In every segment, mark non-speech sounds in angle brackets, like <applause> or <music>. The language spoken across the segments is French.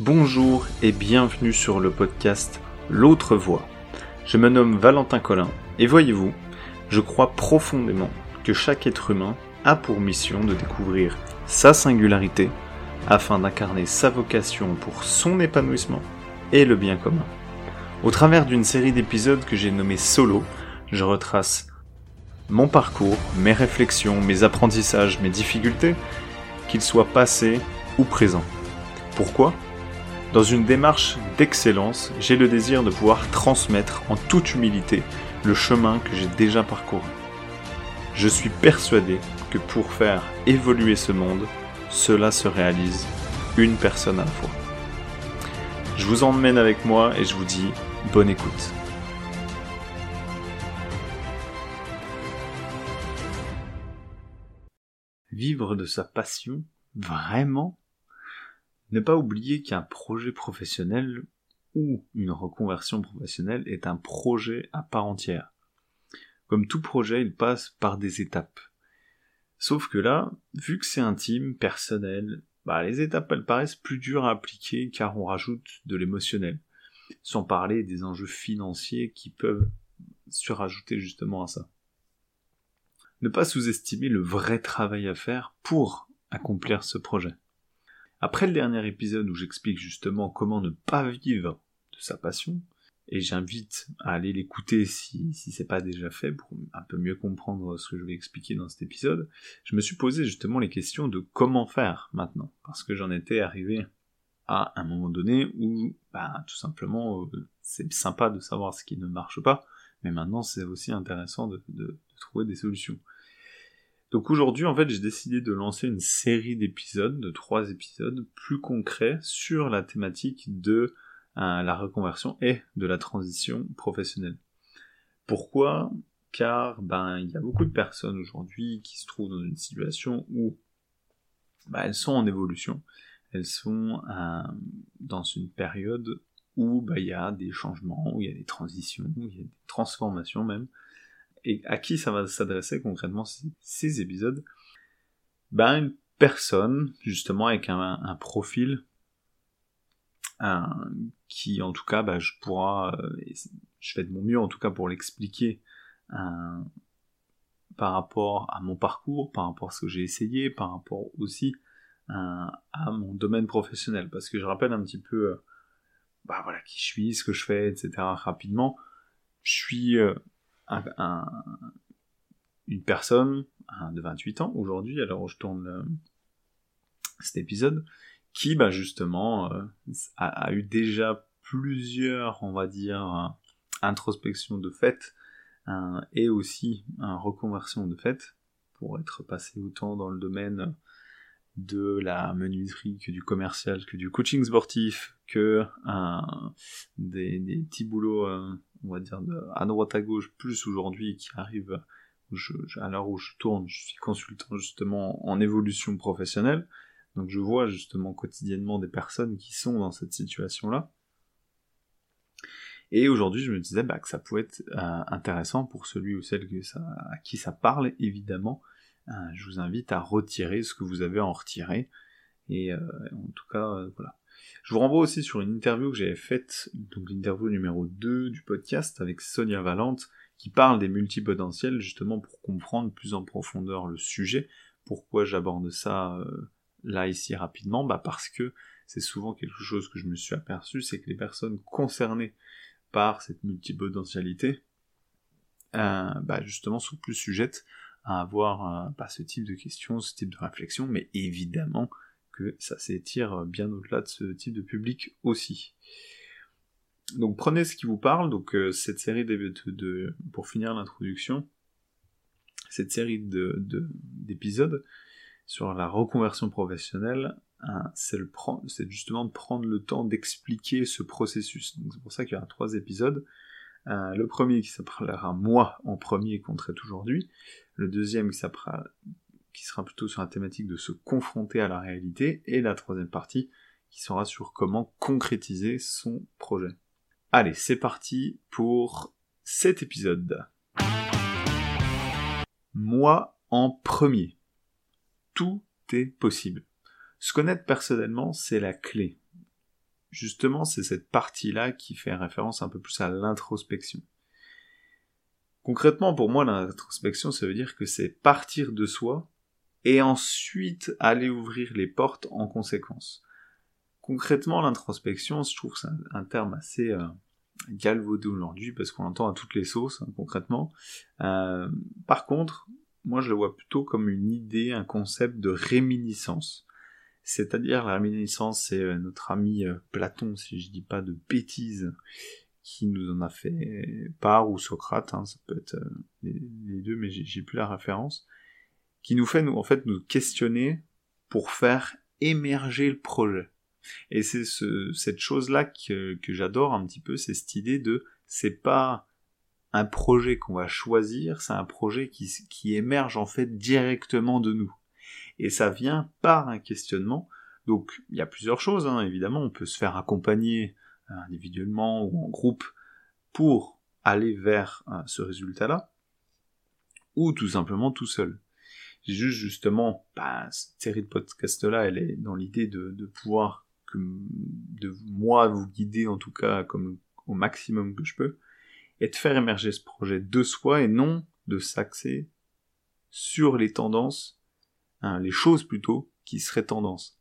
Bonjour et bienvenue sur le podcast L'autre voix. Je me nomme Valentin Collin et voyez-vous, je crois profondément que chaque être humain a pour mission de découvrir sa singularité afin d'incarner sa vocation pour son épanouissement et le bien commun. Au travers d'une série d'épisodes que j'ai nommé Solo, je retrace mon parcours, mes réflexions, mes apprentissages, mes difficultés, qu'ils soient passés ou présents. Pourquoi? Dans une démarche d'excellence, j'ai le désir de pouvoir transmettre en toute humilité le chemin que j'ai déjà parcouru. Je suis persuadé que pour faire évoluer ce monde, cela se réalise une personne à la fois. Je vous emmène avec moi et je vous dis bonne écoute. Vivre de sa passion, vraiment? Ne pas oublier qu'un projet professionnel ou une reconversion professionnelle est un projet à part entière. Comme tout projet, il passe par des étapes. Sauf que là, vu que c'est intime, personnel, bah, les étapes elles paraissent plus dures à appliquer car on rajoute de l'émotionnel. Sans parler des enjeux financiers qui peuvent surajouter justement à ça. Ne pas sous-estimer le vrai travail à faire pour accomplir ce projet. Après le dernier épisode où j'explique justement comment ne pas vivre de sa passion, et j'invite à aller l'écouter si, si c'est pas déjà fait pour un peu mieux comprendre ce que je vais expliquer dans cet épisode, je me suis posé justement les questions de comment faire maintenant, parce que j'en étais arrivé à un moment donné où bah, tout simplement euh, c'est sympa de savoir ce qui ne marche pas, mais maintenant c'est aussi intéressant de, de trouver des solutions. Donc aujourd'hui, en fait, j'ai décidé de lancer une série d'épisodes, de trois épisodes plus concrets sur la thématique de euh, la reconversion et de la transition professionnelle. Pourquoi? Car ben il y a beaucoup de personnes aujourd'hui qui se trouvent dans une situation où ben, elles sont en évolution, elles sont euh, dans une période où ben, il y a des changements, où il y a des transitions, où il y a des transformations même, et à qui ça va s'adresser concrètement ces, épisodes? Ben une personne justement avec un, profil qui en tout cas ben, je pourra euh, je fais de mon mieux en tout cas pour l'expliquer par rapport à mon parcours, par rapport à ce que j'ai essayé, par rapport aussi à mon domaine professionnel. Parce que je rappelle un petit peu euh, bah voilà qui je suis, ce que je fais, etc. rapidement. Je suis euh, une personne de 28 ans aujourd'hui, alors je tourne cet épisode, qui bah, justement euh, a, eu déjà plusieurs, on va dire, introspections de fait et aussi une reconversion de fait pour être passé autant dans le domaine de la menuiserie que du commercial, que du coaching sportif, que des, petits boulots euh, on va dire, à droite à gauche, plus aujourd'hui, qui arrive à l'heure où je tourne, je suis consultant justement en évolution professionnelle, donc je vois justement quotidiennement des personnes qui sont dans cette situation-là. Et aujourd'hui, je me disais bah, que ça pouvait être euh, intéressant pour celui ou celle à qui ça parle, évidemment. Euh, je vous invite à retirer ce que vous avez en retirer. Et euh, en tout cas, voilà. Je vous renvoie aussi sur une interview que j'avais faite, donc l'interview numéro 2 du podcast avec Sonia Valente, qui parle des multipotentiels justement pour comprendre plus en profondeur le sujet. Pourquoi j'aborde ça euh, là ici rapidement? Bah parce que c'est souvent quelque chose que je me suis aperçu, c'est que les personnes concernées par cette multipotentialité, euh, bah justement sont plus sujettes à avoir euh, ce type de questions, ce type de réflexion, mais évidemment que ça s'étire bien au-delà de ce type de public aussi. Donc prenez ce qui vous parle, donc euh, cette série de, pour finir l'introduction, cette série d'épisodes sur la reconversion professionnelle, hein, c'est justement de prendre le temps d'expliquer ce processus. C'est pour ça qu'il y aura trois épisodes. Euh, le premier qui s'appellera moi en premier qu'on traite aujourd'hui, le deuxième qui qui sera plutôt sur la thématique de se confronter à la réalité, et la troisième partie qui sera sur comment concrétiser son projet. Allez, c'est parti pour cet épisode. Moi en premier. Tout est possible. Se connaître personnellement, c'est la clé. justement, c'est cette partie-là qui fait référence un peu plus à l'introspection. Concrètement, pour moi, l'introspection, ça veut dire que c'est partir de soi et ensuite aller ouvrir les portes en conséquence. Concrètement, l'introspection, je trouve que c'est un, terme assez euh, galvaudé aujourd'hui parce qu'on l'entend à toutes les sauces, hein, concrètement. Euh, par contre, moi, je le vois plutôt comme une idée, un concept de réminiscence. C'est-à-dire, la réminiscence, c'est euh, notre ami Platon, si je dis pas de bêtises, qui nous en a fait part, ou Socrate, hein, ça peut être les, deux, mais j'ai plus la référence, qui nous fait nous, en fait nous questionner pour faire émerger le projet. Et c'est ce, cette chose-là que, que j'adore un petit peu, c'est cette idée de c'est pas un projet qu'on va choisir, c'est un projet qui, qui émerge en fait directement de nous. Et ça vient par un questionnement. Donc il y a plusieurs choses, hein. évidemment, on peut se faire accompagner individuellement ou en groupe pour aller vers euh, ce résultat-là, ou tout simplement tout seul. Juste justement, bah, cette série de podcasts-là, elle est dans l'idée de, pouvoir, que, de moi vous guider en tout cas comme au maximum que je peux, et de faire émerger ce projet de soi et non de s'axer sur les tendances, hein, les choses plutôt, qui seraient tendances.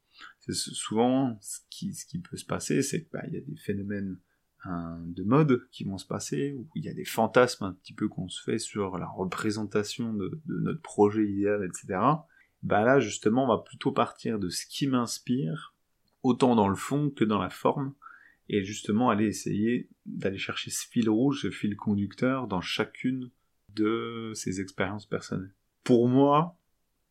Souvent ce qui, ce qui peut se passer, c'est qu'il bah, y a des phénomènes de mode qui vont se passer, où il y a des fantasmes un petit peu qu'on se fait sur la représentation de, notre projet idéal, etc. Bah là, justement, on va plutôt partir de ce qui m'inspire, autant dans le fond que dans la forme, et justement aller essayer d'aller chercher ce fil rouge, ce fil conducteur dans chacune de ces expériences personnelles. Pour moi,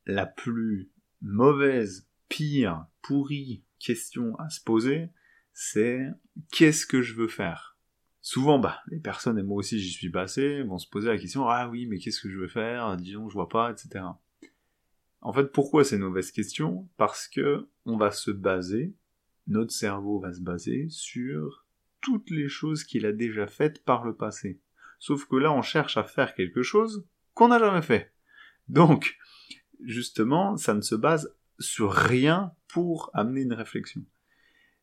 la plus mauvaise pire, pourri question à se poser, c'est qu'est-ce que je veux faire? Souvent, bah, les personnes, et moi aussi j'y suis passé, vont se poser la question, ah oui, mais qu'est-ce que je veux faire? Disons, je vois pas, etc. En fait, pourquoi c'est une mauvaise question Parce que on va se baser, notre cerveau va se baser sur toutes les choses qu'il a déjà faites par le passé. Sauf que là, on cherche à faire quelque chose qu'on n'a jamais fait. Donc, justement, ça ne se base sur rien pour amener une réflexion.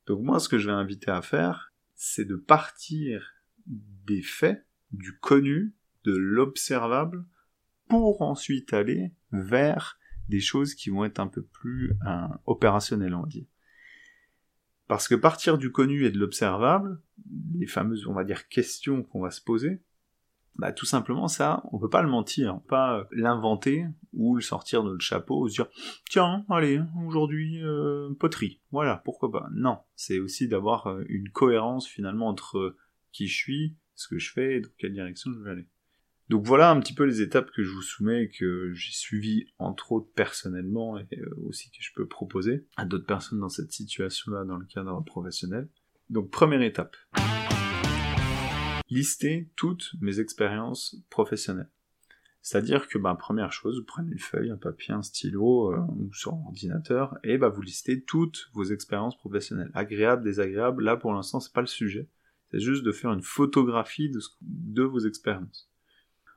Donc moi, ce que je vais inviter à faire, c'est de partir des faits, du connu, de l'observable, pour ensuite aller vers des choses qui vont être un peu plus euh, opérationnelles, on va dire. Parce que partir du connu et de l'observable, les fameuses, on va dire, questions qu'on va se poser, bah, tout simplement ça, on peut pas le mentir, pas l'inventer ou le sortir de notre chapeau, se dire tiens, allez, aujourd'hui euh, poterie, voilà, pourquoi pas. Non, c'est aussi d'avoir euh, une cohérence finalement entre qui je suis, ce que je fais et dans quelle direction je vais aller. Donc voilà un petit peu les étapes que je vous soumets et que j'ai suivies entre autres personnellement et euh, aussi que je peux proposer à d'autres personnes dans cette situation-là dans le cadre professionnel. Donc première étape lister toutes mes expériences professionnelles. C'est-à-dire que, bah, première chose, vous prenez une feuille, un papier, un stylo, euh, ou sur ordinateur, et bah, vous listez toutes vos expériences professionnelles. Agréables, désagréables, là pour l'instant c'est pas le sujet. C'est juste de faire une photographie de, vos expériences.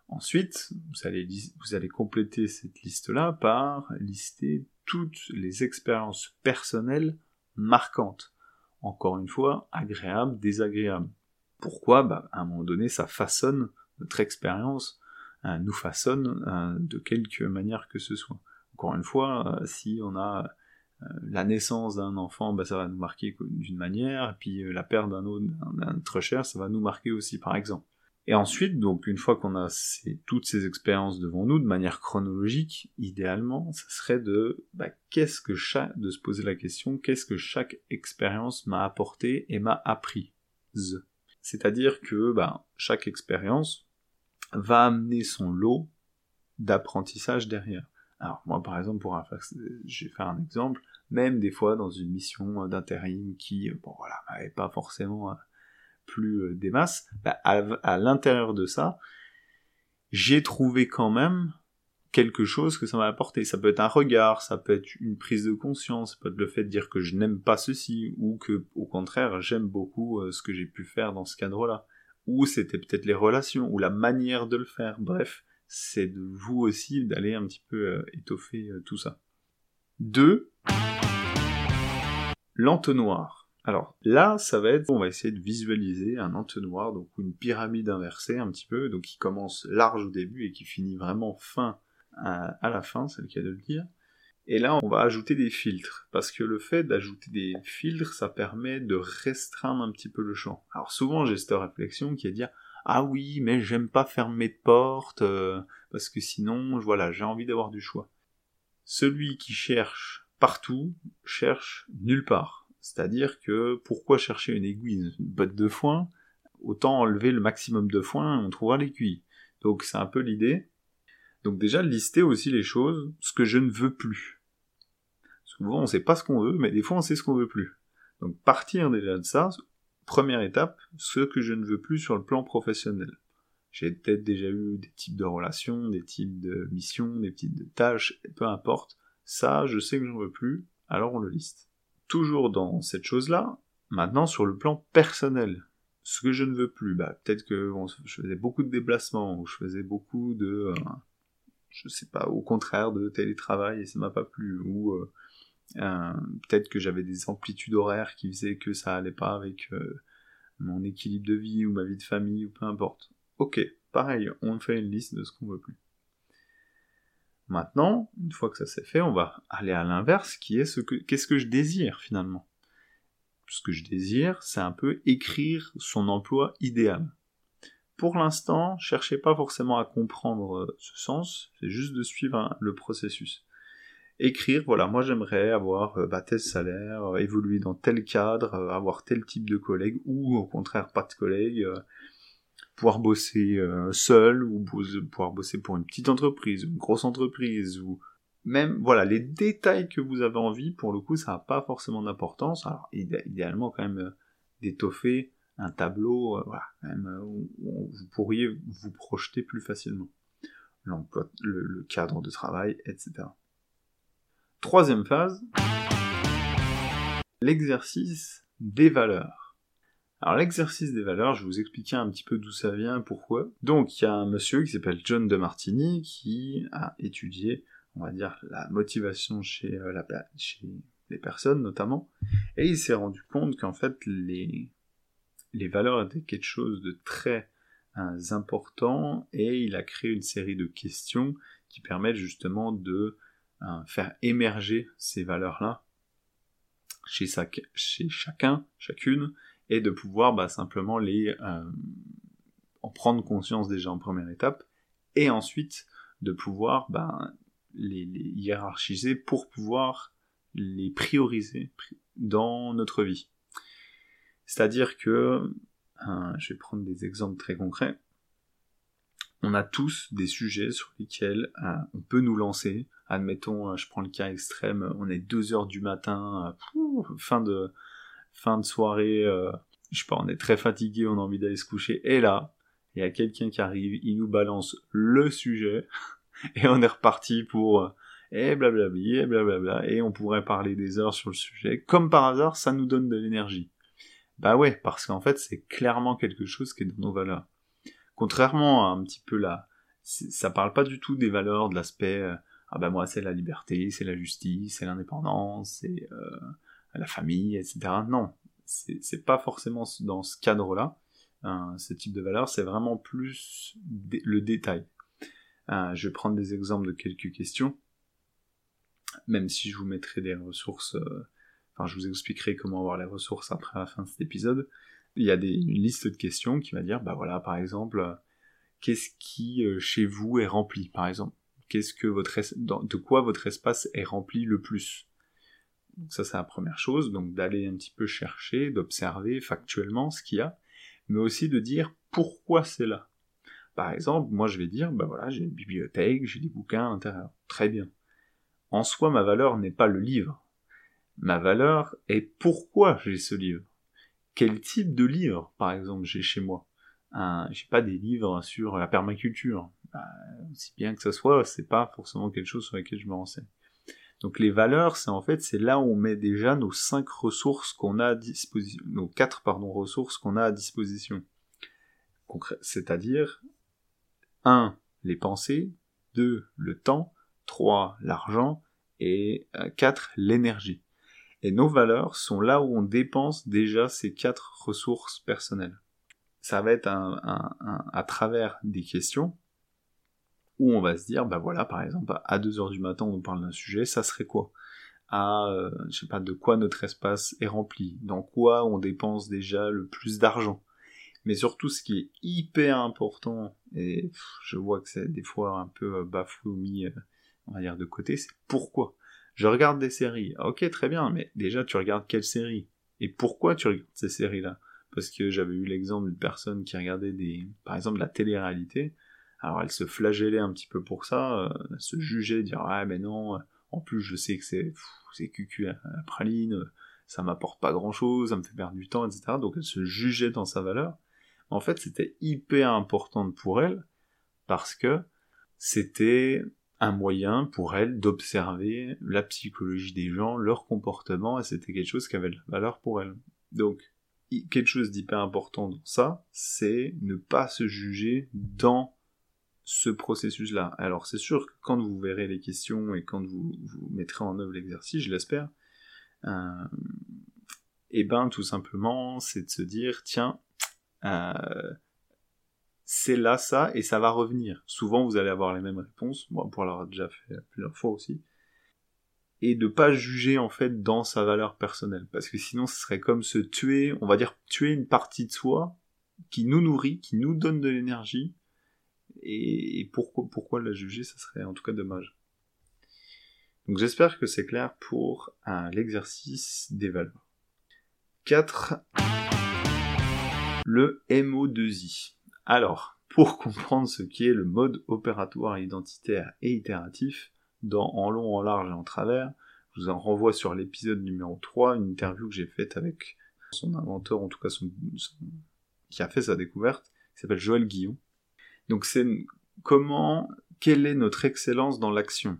Ensuite, vous allez, vous allez compléter cette liste-là par lister toutes les expériences personnelles marquantes. Encore une fois, agréables, désagréables. Pourquoi bah, À un moment donné, ça façonne notre expérience, euh, nous façonne euh, de quelque manière que ce soit. Encore une fois, euh, si on a la naissance d'un enfant, bah, ça va nous marquer d'une manière, puis la perte d'un autre, d'un très cher, ça va nous marquer aussi, par exemple. Et ensuite, donc une fois qu'on a toutes ces expériences devant nous, de manière chronologique, idéalement, ça serait de bah, qu'est-ce que chaque, de se poser la question, qu'est-ce que chaque expérience m'a apporté et m'a appris. C'est-à-dire que bah, chaque expérience va amener son lot d'apprentissage derrière. Alors moi par exemple, pour un, je vais un exemple, même des fois dans une mission d'intérim qui, bon voilà, m'avait pas forcément euh, plus euh, des masses, bah, à l'intérieur de ça, j'ai trouvé quand même quelque chose que ça m'a apporté. Ça peut être un regard, ça peut être une prise de conscience, ça peut être le fait de dire que je n'aime pas ceci, ou que, au contraire, j'aime beaucoup euh, ce que j'ai pu faire dans ce cadre-là. Ou c'était peut-être les relations, ou la manière de le faire. Bref, c'est de vous aussi d'aller un petit peu euh, étoffer euh, tout ça. Deux, L'entonnoir. Alors là, ça va être, on va essayer de visualiser un entonnoir, donc une pyramide inversée un petit peu, donc qui commence large au début et qui finit vraiment fin à, la fin, c'est le cas de le dire. Et là, on va ajouter des filtres, parce que le fait d'ajouter des filtres, ça permet de restreindre un petit peu le champ. Alors souvent, j'ai cette réflexion qui est de dire ah oui, mais j'aime pas fermer de porte, euh, parce que sinon, voilà, j'ai envie d'avoir du choix. Celui qui cherche partout cherche nulle part. C'est-à-dire que pourquoi chercher une aiguille, une botte de foin? Autant enlever le maximum de foin, on trouvera l'aiguille. Donc c'est un peu l'idée. Donc déjà, lister aussi les choses, ce que je ne veux plus. Souvent, on ne sait pas ce qu'on veut, mais des fois, on sait ce qu'on veut plus. Donc partir déjà de ça, première étape, ce que je ne veux plus sur le plan professionnel. J'ai peut-être déjà eu des types de relations, des types de missions, des types de tâches, peu importe. Ça, je sais que j'en veux plus, alors on le liste. Toujours dans cette chose-là, maintenant sur le plan personnel. Ce que je ne veux plus, bah, peut-être que je faisais beaucoup de déplacements, ou je faisais beaucoup de, euh, je sais pas, au contraire de télétravail et ça m'a pas plu, ou euh, euh, peut-être que j'avais des amplitudes horaires qui faisaient que ça allait pas avec mon équilibre de vie ou ma vie de famille ou peu importe. Ok, pareil, on fait une liste de ce qu'on veut plus. Maintenant, une fois que ça s'est fait, on va aller à l'inverse, qui est ce que qu'est-ce que je désire finalement? Ce que je désire, c'est un peu écrire son emploi idéal. Pour l'instant, cherchez pas forcément à comprendre euh, ce sens, c'est juste de suivre le processus. Écrire, voilà, moi j'aimerais avoir euh, bah, tel salaire, euh, évoluer dans tel cadre, avoir tel type de collègue, ou au contraire pas de collègue, pouvoir bosser seul, ou pouvoir bosser pour une petite entreprise, une grosse entreprise, ou même, voilà, les détails que vous avez envie, pour le coup, ça n'a pas forcément d'importance. Alors, idéalement, quand même, d'étoffer un tableau, euh, voilà, même, euh, où, vous pourriez vous projeter plus facilement. L'emploi, le, cadre de travail, etc. Troisième phase, l'exercice des valeurs. Alors l'exercice des valeurs, je vais vous expliquer un petit peu d'où ça vient, pourquoi. Donc il y a un monsieur qui s'appelle John de Martini qui a étudié, on va dire, la motivation chez, euh, chez les personnes notamment, et il s'est rendu compte qu'en fait les, les valeurs étaient quelque chose de très euh, important et il a créé une série de questions qui permettent justement de euh, faire émerger ces valeurs-là chez, chacun, chacune, et de pouvoir bah, simplement les euh, en prendre conscience déjà en première étape, et ensuite de pouvoir bah, les hiérarchiser pour pouvoir les prioriser dans notre vie. C'est-à-dire que, euh, je vais prendre des exemples très concrets, on a tous des sujets sur lesquels euh, on peut nous lancer. Admettons, euh, je prends le cas extrême, on est 2 heures du matin, fin de fin de soirée, je sais pas, on est très fatigué, on a envie d'aller se coucher, et là, il y a quelqu'un qui arrive, il nous balance le sujet, <laughs> et on est reparti pour et blablabla, et blablabla, et on pourrait parler des heures sur le sujet. Comme par hasard, ça nous donne de l'énergie. Bah ouais, parce qu'en fait, c'est clairement quelque chose qui est dans nos valeurs. Contrairement à un petit peu là, ça parle pas du tout des valeurs, de l'aspect, euh, ah bah moi c'est la liberté, c'est la justice, c'est l'indépendance, c'est euh, la famille, etc. Non, c'est pas forcément dans ce cadre-là. Hein, ce type de valeurs, c'est vraiment plus le détail. Euh, je vais prendre des exemples de quelques questions, même si je vous mettrai des ressources enfin je vous expliquerai comment avoir les ressources après la fin de cet épisode, il y a une liste de questions qui va dire, bah voilà, par exemple, qu'est-ce qui euh, chez vous est rempli, par exemple Qu'est-ce que votre de quoi votre espace est rempli le plus? Donc ça c'est la première chose, donc d'aller un petit peu chercher, d'observer factuellement ce qu'il y a, mais aussi de dire pourquoi c'est là. Par exemple, moi je vais dire, bah voilà, j'ai une bibliothèque, j'ai des bouquins à l'intérieur. Très bien. En soi, ma valeur n'est pas le livre, ma valeur est pourquoi j'ai ce livre. Quel type de livre, par exemple, j'ai chez moi? J'ai pas des livres sur la permaculture. Bah, si bien que ce soit, c'est pas forcément quelque chose sur lequel je me renseigne. Donc les valeurs, c'est en fait c'est là où on met déjà nos cinq ressources qu'on a à disposition, nos quatre pardon ressources qu'on a à disposition. C'est-à-dire 1. les pensées, 2. le temps, 3. l'argent et 4. Euh, l'énergie. Et nos valeurs sont là où on dépense déjà ces quatre ressources personnelles. Ça va être à travers des questions où on va se dire, bah voilà, par exemple, à 2h du matin, on parle d'un sujet, ça serait quoi? À, euh, je sais pas, de quoi notre espace est rempli, dans quoi on dépense déjà le plus d'argent? Mais surtout, ce qui est hyper important, et je vois que c'est des fois un peu euh, bafoué ou mis, euh, on va dire, de côté, c'est pourquoi? Je regarde des séries. Ah, ok, très bien, mais déjà, tu regardes quelle série? Et pourquoi tu regardes ces séries-là? Parce que j'avais eu l'exemple d'une personne qui regardait des, par exemple, la télé-réalité. Alors elle se flagellait un petit peu pour ça, euh, elle se jugeait, dire ah mais non, en plus je sais que c'est c'est cucu à la praline, ça m'apporte pas grand chose, ça me fait perdre du temps, etc. Donc elle se jugeait dans sa valeur. En fait, c'était hyper important pour elle parce que c'était un moyen pour elle d'observer la psychologie des gens, leur comportement, et c'était quelque chose qui avait de la valeur pour elle. Donc, quelque chose d'hyper important dans ça, c'est ne pas se juger dans ce processus-là. Alors c'est sûr que quand vous verrez les questions et quand vous, vous mettrez en œuvre l'exercice, je l'espère, euh, et eh ben tout simplement c'est de se dire tiens euh, c'est là ça et ça va revenir. Souvent vous allez avoir les mêmes réponses, moi pour l'avoir déjà fait plusieurs fois aussi, et de pas juger en fait dans sa valeur personnelle, parce que sinon ce serait comme se tuer, on va dire tuer une partie de soi qui nous nourrit, qui nous donne de l'énergie, et, pourquoi, pourquoi la juger, ça serait en tout cas dommage. Donc j'espère que c'est clair pour l'exercice des valeurs. 4. Le MO2I. Alors, pour <laughs> comprendre ce qui est le mode opératoire identitaire et itératif, dans En long, en large et en travers, je vous en renvoie sur l'épisode numéro 3, une interview que j'ai faite avec son inventeur, en tout cas son, qui a fait sa découverte, qui s'appelle Joël Guillon, donc c'est comment, quelle est notre excellence dans l'action?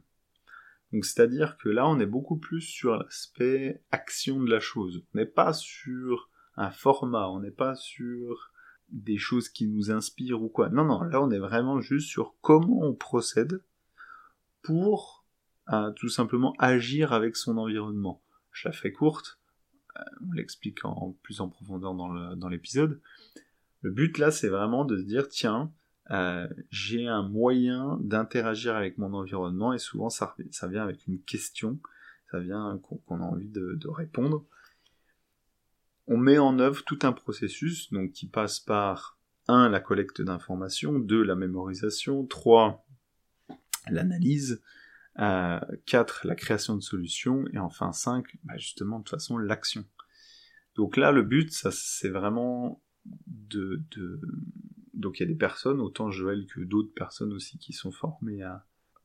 Donc c'est-à-dire que là on est beaucoup plus sur l'aspect action de la chose. On n'est pas sur un format, on n'est pas sur des choses qui nous inspirent ou quoi. Non, non, là on est vraiment juste sur comment on procède pour euh, tout simplement agir avec son environnement. Je la fais courte, euh, on l'explique en plus en profondeur dans l'épisode. Le but là c'est vraiment de se dire tiens, euh, j'ai un moyen d'interagir avec mon environnement et souvent ça, ça vient avec une question, ça vient qu'on a envie de, répondre. On met en œuvre tout un processus donc qui passe par 1 la collecte d'informations, 2 la mémorisation, 3 l'analyse, 4 euh, la création de solutions et enfin 5 bah, justement de toute façon l'action. Donc là le but ça c'est vraiment de, donc il y a des personnes, autant Joël que d'autres personnes aussi, qui sont formées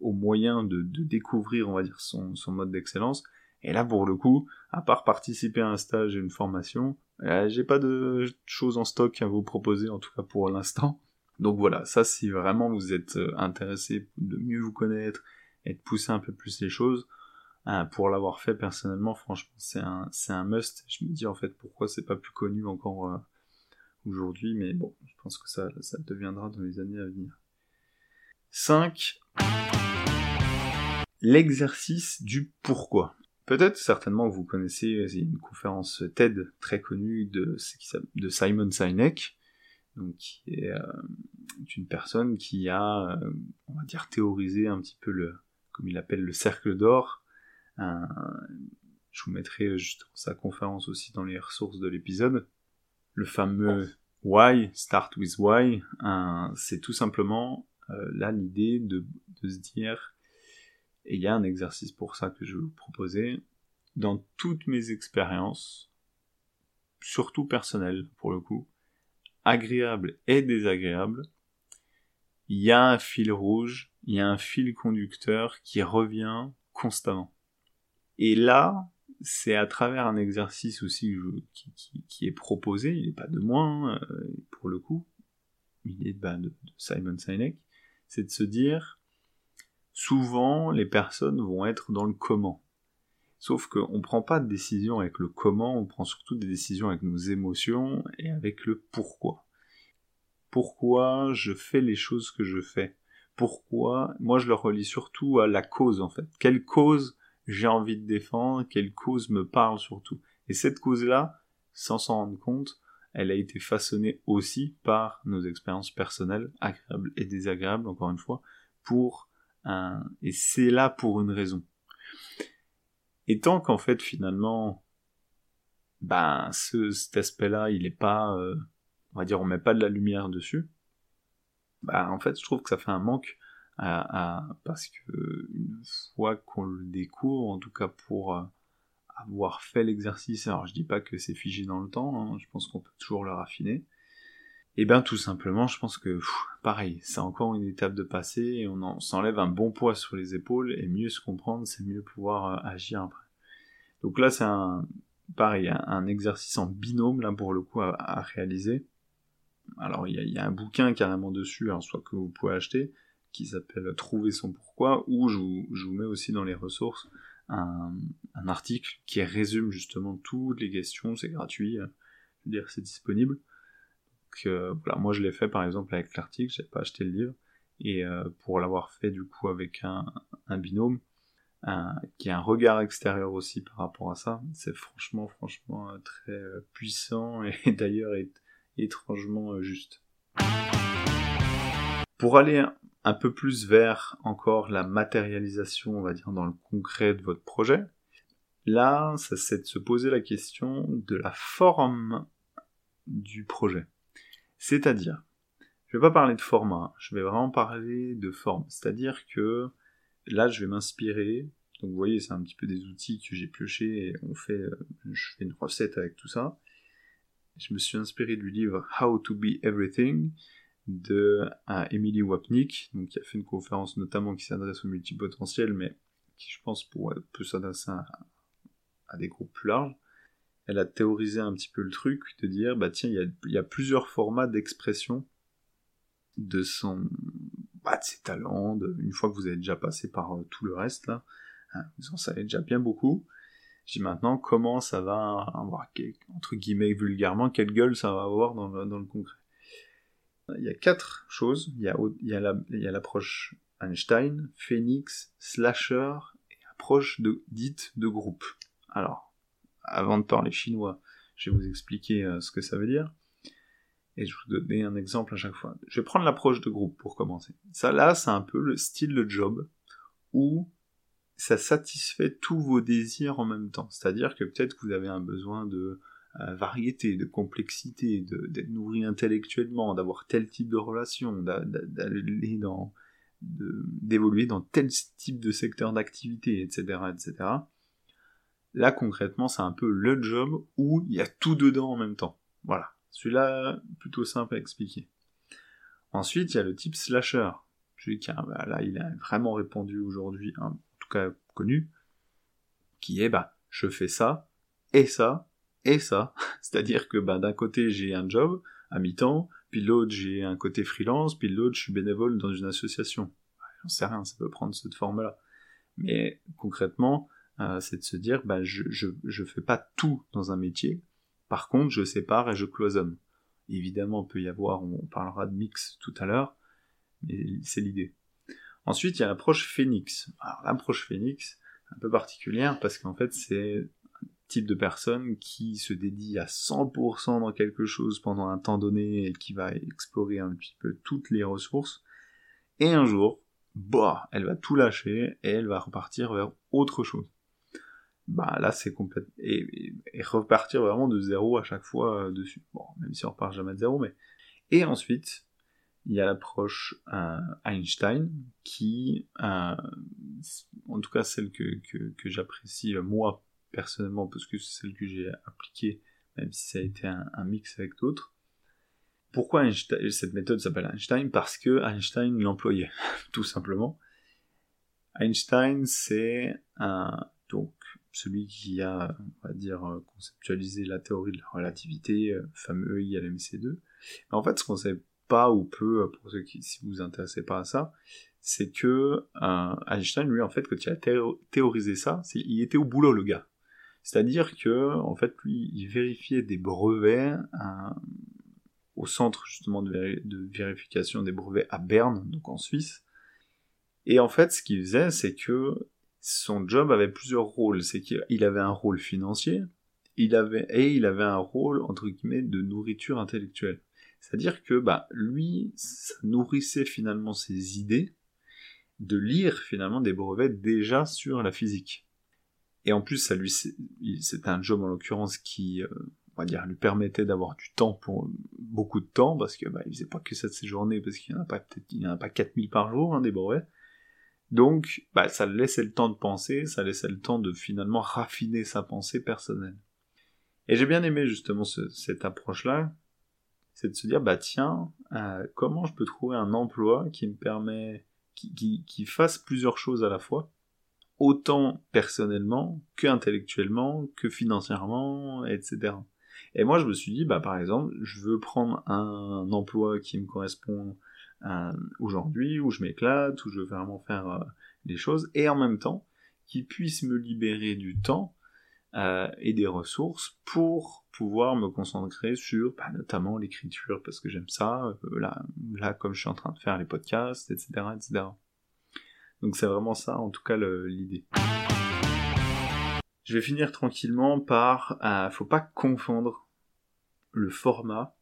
au moyen de, découvrir, on va dire, son, mode d'excellence. Et là, pour le coup, à part participer à un stage et une formation, euh, j'ai pas de choses en stock à vous proposer, en tout cas pour l'instant. Donc voilà, ça si vraiment vous êtes euh, intéressé de mieux vous connaître et de pousser un peu plus les choses, euh, pour l'avoir fait personnellement, franchement, c'est un, must. Je me dis en fait pourquoi c'est pas plus connu encore aujourd'hui, mais bon, je pense que ça, ça deviendra dans les années à venir. 5. L'exercice du pourquoi. Peut-être certainement vous connaissez une conférence TED très connue de, Simon Sinek, donc qui est euh, une personne qui a, euh, on va dire, théorisé un petit peu le, comme il appelle le cercle d'or. je vous mettrai justement sa conférence aussi dans les ressources de l'épisode le fameux why, start with why, c'est tout simplement euh, là l'idée de, se dire, et il y a un exercice pour ça que je vais vous proposer, dans toutes mes expériences, surtout personnelles pour le coup, agréables et désagréables, il y a un fil rouge, il y a un fil conducteur qui revient constamment. Et là, c'est à travers un exercice aussi qui, est proposé, il n'est pas de moi, hein, pour le coup, il est bah, de, Simon Sinek, c'est de se dire, souvent les personnes vont être dans le comment. Sauf qu'on ne prend pas de décision avec le comment, on prend surtout des décisions avec nos émotions et avec le pourquoi. Pourquoi je fais les choses que je fais? Pourquoi? Moi je le relis surtout à la cause en fait. Quelle cause j'ai envie de défendre, quelle cause me parle surtout? Et cette cause-là, sans s'en rendre compte, elle a été façonnée aussi par nos expériences personnelles, agréables et désagréables, encore une fois, pour un... Et c'est là pour une raison. Et tant qu'en fait, finalement, ben, ce, cet aspect-là, il est pas, euh, on va dire, on met pas de la lumière dessus, ben, en fait, je trouve que ça fait un manque à, à parce que une fois qu'on le découvre, en tout cas pour euh, avoir fait l'exercice, alors je dis pas que c'est figé dans le temps, hein, je pense qu'on peut toujours le raffiner. Et bien tout simplement, je pense que pareil, c'est encore une étape de passé et on, s'enlève un bon poids sur les épaules et mieux se comprendre, c'est mieux pouvoir euh, agir après. Donc là, c'est un pareil, un, exercice en binôme là pour le coup à, réaliser. Alors il y, a, un bouquin carrément dessus, hein, soit que vous pouvez acheter, qui s'appelle Trouver son pourquoi, ou je vous mets aussi dans les ressources un, article qui résume justement toutes les questions, c'est gratuit, euh, je veux dire c'est disponible. Euh, voilà, moi je l'ai fait par exemple avec l'article, j'ai pas acheté le livre, et euh, pour l'avoir fait du coup avec un, binôme, qui a un regard extérieur aussi par rapport à ça, c'est franchement franchement très puissant et <laughs> d'ailleurs étrangement juste. Pour aller un peu plus vers encore la matérialisation, on va dire, dans le concret de votre projet. Là, ça c'est de se poser la question de la forme du projet. C'est-à-dire, je vais pas parler de format, je vais vraiment parler de forme. C'est-à-dire que là, je vais m'inspirer. Donc, vous voyez, c'est un petit peu des outils que j'ai piochés et on fait, je fais une recette avec tout ça. Je me suis inspiré du livre How to Be Everything de Emily Wapnick, donc qui a fait une conférence notamment qui s'adresse aux multipotentiels, mais qui je pense peut s'adresser à, des groupes plus larges. Elle a théorisé un petit peu le truc, de dire bah tiens, il y a, plusieurs formats d'expression de son bah, de ses talents, une fois que vous avez déjà passé par euh, tout le reste là, hein, vous en savez déjà bien beaucoup. Dis maintenant comment ça va avoir entre guillemets vulgairement quelle gueule ça va avoir dans le concret? Il y a quatre choses. Il y a, il y a l'approche Einstein, Phoenix, Slasher et approche dite de groupe. Alors, avant de parler chinois, je vais vous expliquer euh, ce que ça veut dire. Et je vais vous donner un exemple à chaque fois. Je vais prendre l'approche de groupe pour commencer. Ça là, c'est un peu le style de job où ça satisfait tous vos désirs en même temps. C'est-à-dire que peut-être que vous avez un besoin de euh, variété, de complexité, d'être nourri intellectuellement, d'avoir tel type de relation, d'aller dans, d'évoluer dans tel type de secteur d'activité, etc., etc. Là, concrètement, c'est un peu le job où il y a tout dedans en même temps. Voilà. Celui-là, plutôt simple à expliquer. Ensuite, il y a le type slasher. Celui qui bah, là, il a vraiment répondu aujourd'hui, en tout cas connu, qui est, bah, je fais ça, et ça, et ça. <laughs> C'est-à-dire que bah, d'un côté j'ai un job à mi-temps, puis l'autre j'ai un côté freelance, puis l'autre je suis bénévole dans une association. J'en sais rien, ça peut prendre cette forme-là. Mais concrètement, euh, c'est de se dire, bah, je, je, je fais pas tout dans un métier, par contre je sépare et je cloisonne. Évidemment, il peut y avoir, on parlera de mix tout à l'heure, mais c'est l'idée. Ensuite, il y a l'approche Phoenix. Alors l'approche Phoenix, un peu particulière parce qu'en fait c'est type de personne qui se dédie à 100% dans quelque chose pendant un temps donné et qui va explorer un petit peu toutes les ressources. Et un jour, bah, elle va tout lâcher et elle va repartir vers autre chose. Bah là c'est complètement et, repartir vraiment de zéro à chaque fois euh, dessus. Bon, même si on repart jamais de zéro, mais et ensuite il y a l'approche euh, Einstein qui, euh, en tout cas celle que, que, que j'apprécie moi personnellement parce que c'est celle que j'ai appliquée, même si ça a été un, mix avec d'autres. Pourquoi cette méthode s'appelle Einstein? Parce que Einstein l'employait, <laughs> tout simplement. Einstein, c'est un, donc celui qui a, on va dire, conceptualisé la théorie de la relativité, euh, fameux E égale mc2. Mais en fait, ce qu'on sait pas ou peu, pour ceux qui, si vous vous intéressez pas à ça, c'est que euh, Einstein, lui, en fait, quand il a théorisé ça, il était au boulot, le gars. C'est-à-dire que, en fait, lui, il vérifiait des brevets euh, au centre justement de, vérification des brevets à Berne, donc en Suisse. Et en fait, ce qu'il faisait, c'est que son job avait plusieurs rôles. C'est qu'il avait un rôle financier, il avait, et il avait un rôle, entre guillemets, de nourriture intellectuelle. C'est-à-dire que, bah, lui, ça nourrissait finalement ses idées de lire finalement des brevets déjà sur la physique. Et en plus, lui, c'était un job en l'occurrence qui, euh, on va dire, lui permettait d'avoir du temps pour beaucoup de temps, parce que bah, il faisait pas que ça de ses journées, parce qu'il n'y en a pas peut-être, il y en a pas 4000 par jour, hein, des brevets. Donc, bah, ça laissait le temps de penser, ça laissait le temps de finalement raffiner sa pensée personnelle. Et j'ai bien aimé justement cette approche-là, c'est de se dire, bah tiens, euh, comment je peux trouver un emploi qui me permet, qui, qui, qui, fasse plusieurs choses à la fois, autant personnellement que intellectuellement, que financièrement, etc. Et moi, je me suis dit, bah par exemple, je veux prendre un emploi qui me correspond aujourd'hui, où je m'éclate, où je veux vraiment faire euh, les choses, et en même temps, qui puisse me libérer du temps euh, et des ressources pour pouvoir me concentrer sur bah, notamment l'écriture, parce que j'aime ça, là, là, comme je suis en train de faire les podcasts, etc. etc. Donc c'est vraiment ça, en tout cas, l'idée. Je vais finir tranquillement par, euh, faut pas confondre le format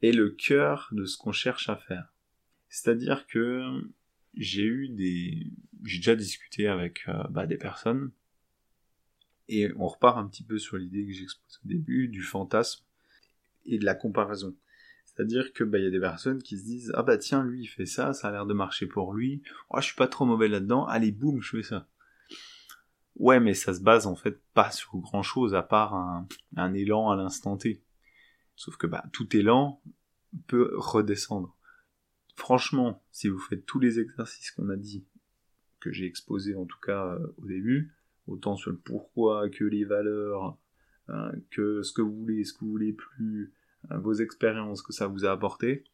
et le cœur de ce qu'on cherche à faire. C'est-à-dire que j'ai eu des, j'ai déjà discuté avec euh, bah, des personnes et on repart un petit peu sur l'idée que j'expose au début du fantasme et de la comparaison. C'est-à-dire que bah y a des personnes qui se disent ah bah tiens lui il fait ça, ça a l'air de marcher pour lui, oh je suis pas trop mauvais là-dedans, allez boum je fais ça. Ouais mais ça se base en fait pas sur grand chose à part un, un élan à l'instant T. Sauf que bah tout élan peut redescendre franchement, si vous faites tous les exercices qu'on a dit, que j'ai exposés en tout cas euh, au début, autant sur le pourquoi que les valeurs, euh, que ce que vous voulez, ce que vous voulez plus, euh, vos expériences que ça vous a apporté,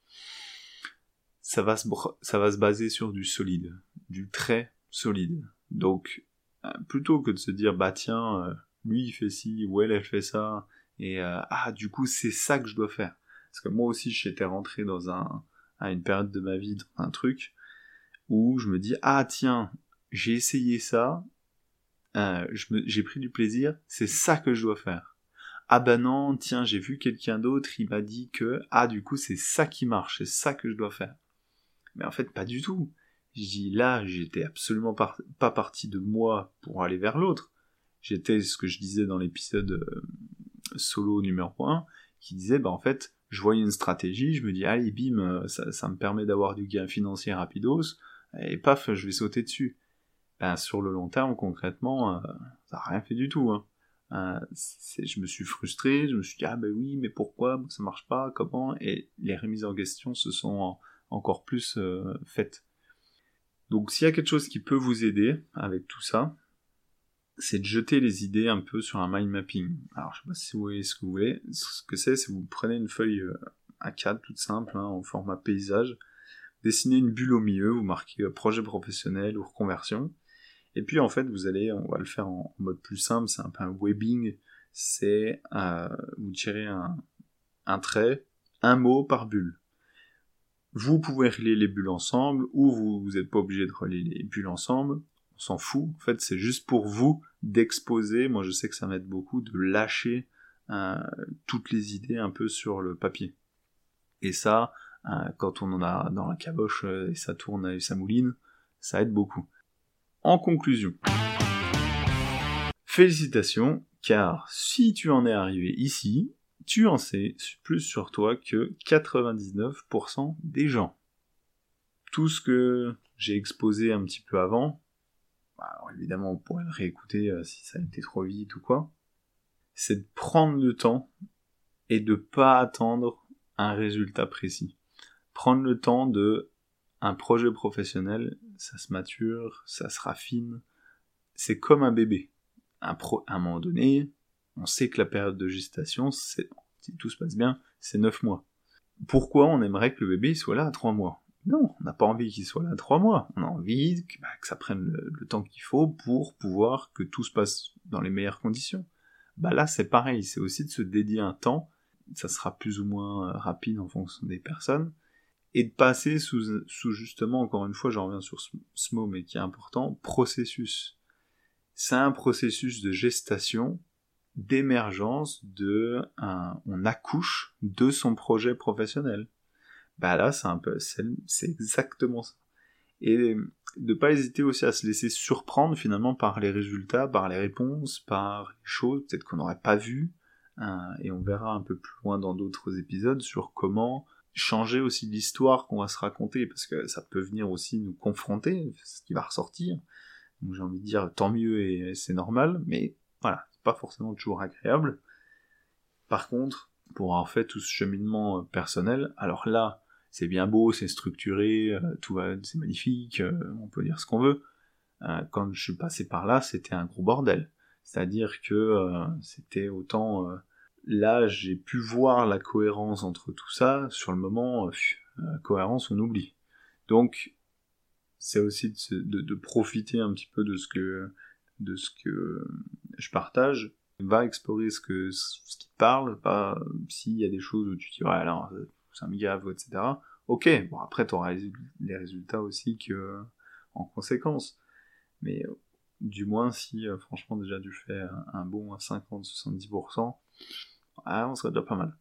ça va, se, ça va se baser sur du solide, du très solide. Donc, plutôt que de se dire, bah tiens, lui il fait ci, ou elle elle fait ça, et ah du coup c'est ça que je dois faire. Parce que moi aussi j'étais rentré dans un, à une période de ma vie dans un truc où je me dis ah tiens j'ai essayé ça euh, j'ai pris du plaisir c'est ça que je dois faire. Ah bah non tiens j'ai vu quelqu'un d'autre il m'a dit que ah du coup c'est ça qui marche c'est ça que je dois faire. Mais en fait pas du tout. Je dis là j'étais absolument pas parti de moi pour aller vers l'autre. J'étais ce que je disais dans l'épisode euh, solo numéro 1 qui disait bah en fait je voyais une stratégie, je me dis, allez, bim, euh, ça, me permet d'avoir du gain financier rapidos, et paf, je vais sauter dessus. Ben, sur le long terme, concrètement, euh, ça n'a rien fait du tout. Hein. Euh, je me suis frustré, je me suis dit, ah ben oui, mais pourquoi? Ça marche pas, comment? Et les remises en question se sont encore plus faites. Donc s'il y a quelque chose qui peut vous aider avec tout ça, c'est de jeter les idées un peu sur un mind mapping. Alors, je sais pas si vous voyez ce que vous voulez. Ce que c'est, c'est vous prenez une feuille A4 euh, toute simple, hein, en format paysage, dessinez une bulle au milieu, vous marquez euh, projet professionnel ou reconversion, et puis en fait, vous allez, on va le faire en, mode plus simple, c'est un peu un webbing, c'est euh, vous tirez un, un trait, un mot par bulle. Vous pouvez relier les bulles ensemble, ou vous n'êtes pas obligé de relier les bulles ensemble s'en fout. En fait, c'est juste pour vous d'exposer. Moi, je sais que ça m'aide beaucoup de lâcher euh, toutes les idées un peu sur le papier. Et ça, euh, quand on en a dans la caboche euh, et ça tourne et ça mouline, ça aide beaucoup. En conclusion, félicitations, car si tu en es arrivé ici, tu en sais plus sur toi que 99% des gens. Tout ce que j'ai exposé un petit peu avant, alors évidemment on pourrait le réécouter euh, si ça a été trop vite ou quoi, c'est de prendre le temps et de pas attendre un résultat précis. Prendre le temps de un projet professionnel, ça se mature, ça se raffine, c'est comme un bébé. Un pro, à un moment donné, on sait que la période de gestation, si tout se passe bien, c'est 9 mois. Pourquoi on aimerait que le bébé soit là à 3 mois? Non, on n'a pas envie qu'il soit là trois mois. On a envie que, bah, ça prenne le, temps qu'il faut pour pouvoir que tout se passe dans les meilleures conditions. Bah là, c'est pareil. C'est aussi de se dédier un temps. Ça sera plus ou moins euh, rapide en fonction des personnes. Et de passer sous, justement, encore une fois, j'en reviens sur ce, mot, mais qui est important, processus. c'est un processus de gestation, d'émergence, de on accouche de son projet professionnel. Bah là, c'est un peu, c'est exactement ça. Et de pas hésiter aussi à se laisser surprendre finalement par les résultats, par les réponses, par les choses peut-être qu'on n'aurait pas vues. Hein, et on verra un peu plus loin dans d'autres épisodes sur comment changer aussi l'histoire qu'on va se raconter, parce que ça peut venir aussi nous confronter, ce qui va ressortir. Donc j'ai envie de dire tant mieux et c'est normal, mais voilà, c'est pas forcément toujours agréable. Par contre, pour avoir fait tout ce cheminement euh, personnel, alors là, c'est bien beau, c'est structuré, euh, tout va, c'est magnifique, euh, on peut dire ce qu'on veut. quand je suis passé par là, c'était un gros bordel. C'est-à-dire que c'était autant là, j'ai pu voir la cohérence entre tout ça. Sur le moment, cohérence, on oublie. Donc, c'est aussi de, profiter un petit peu de ce que de ce que je partage va explorer ce que ce qui parle pas s'il y a des choses où tu dis ouais alors me gave etc ok bon après tu auras les résultats aussi que en conséquence mais du moins si euh, franchement déjà tu fais un bon à 50-70% ah, on serait déjà pas mal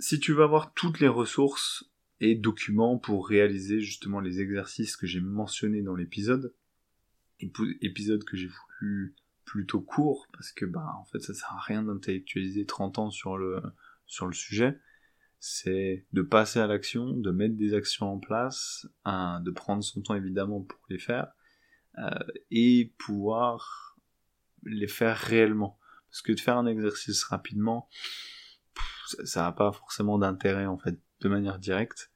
si tu veux avoir toutes les ressources et documents pour réaliser justement les exercices que j'ai mentionnés dans l'épisode. Épisode que j'ai voulu plutôt court parce que bah en fait ça sert à rien d'intellectualiser 30 ans sur le sur le sujet. C'est de passer à l'action, de mettre des actions en place, de prendre son temps évidemment pour les faire euh, et pouvoir les faire réellement. Parce que de faire un exercice rapidement, ça n'a pas forcément d'intérêt en fait de manière directe.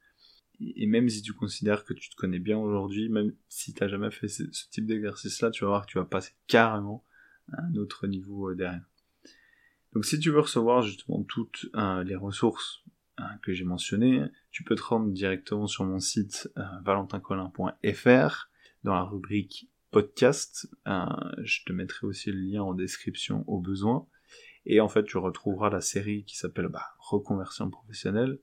Et même si tu considères que tu te connais bien aujourd'hui, même si tu n'as jamais fait ce, type d'exercice-là, tu vas voir que tu vas passer carrément à un autre niveau euh, derrière. Donc si tu veux recevoir justement toutes euh, les ressources hein, que j'ai mentionnées, tu peux te rendre directement sur mon site euh, valentincolin.fr dans la rubrique podcast. je te mettrai aussi le lien en description au besoin. Et en fait, tu retrouveras la série qui s'appelle bah, Reconversion professionnelle,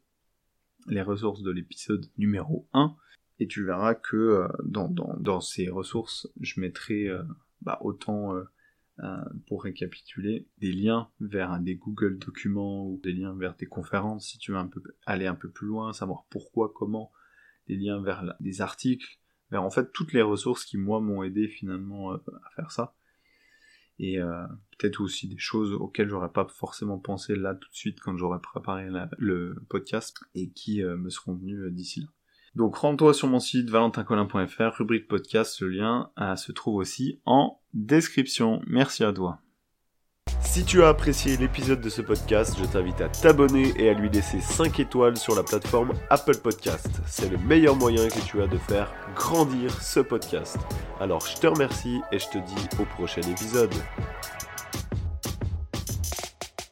les ressources de l'épisode numéro 1, et tu verras que euh, dans, ces ressources, je mettrai euh, bah, autant, euh, pour récapituler, des liens vers des Google documents ou des liens vers des conférences si tu veux aller un peu plus loin, savoir pourquoi, comment, des liens vers des articles, vers en fait toutes les ressources qui moi m'ont aidé finalement à faire ça et euh, peut-être aussi des choses auxquelles j'aurais pas forcément pensé là tout de suite quand j'aurais préparé le podcast et qui euh, me seront venus euh, d'ici là. Donc rends-toi sur mon site valentincolin.fr, rubrique podcast, le lien se trouve aussi en description. Merci à toi. Si tu as apprécié l'épisode de ce podcast, je t'invite à t'abonner et à lui laisser 5 étoiles sur la plateforme Apple Podcast. C'est le meilleur moyen que tu as de faire grandir ce podcast. Alors je te remercie et je te dis au prochain épisode.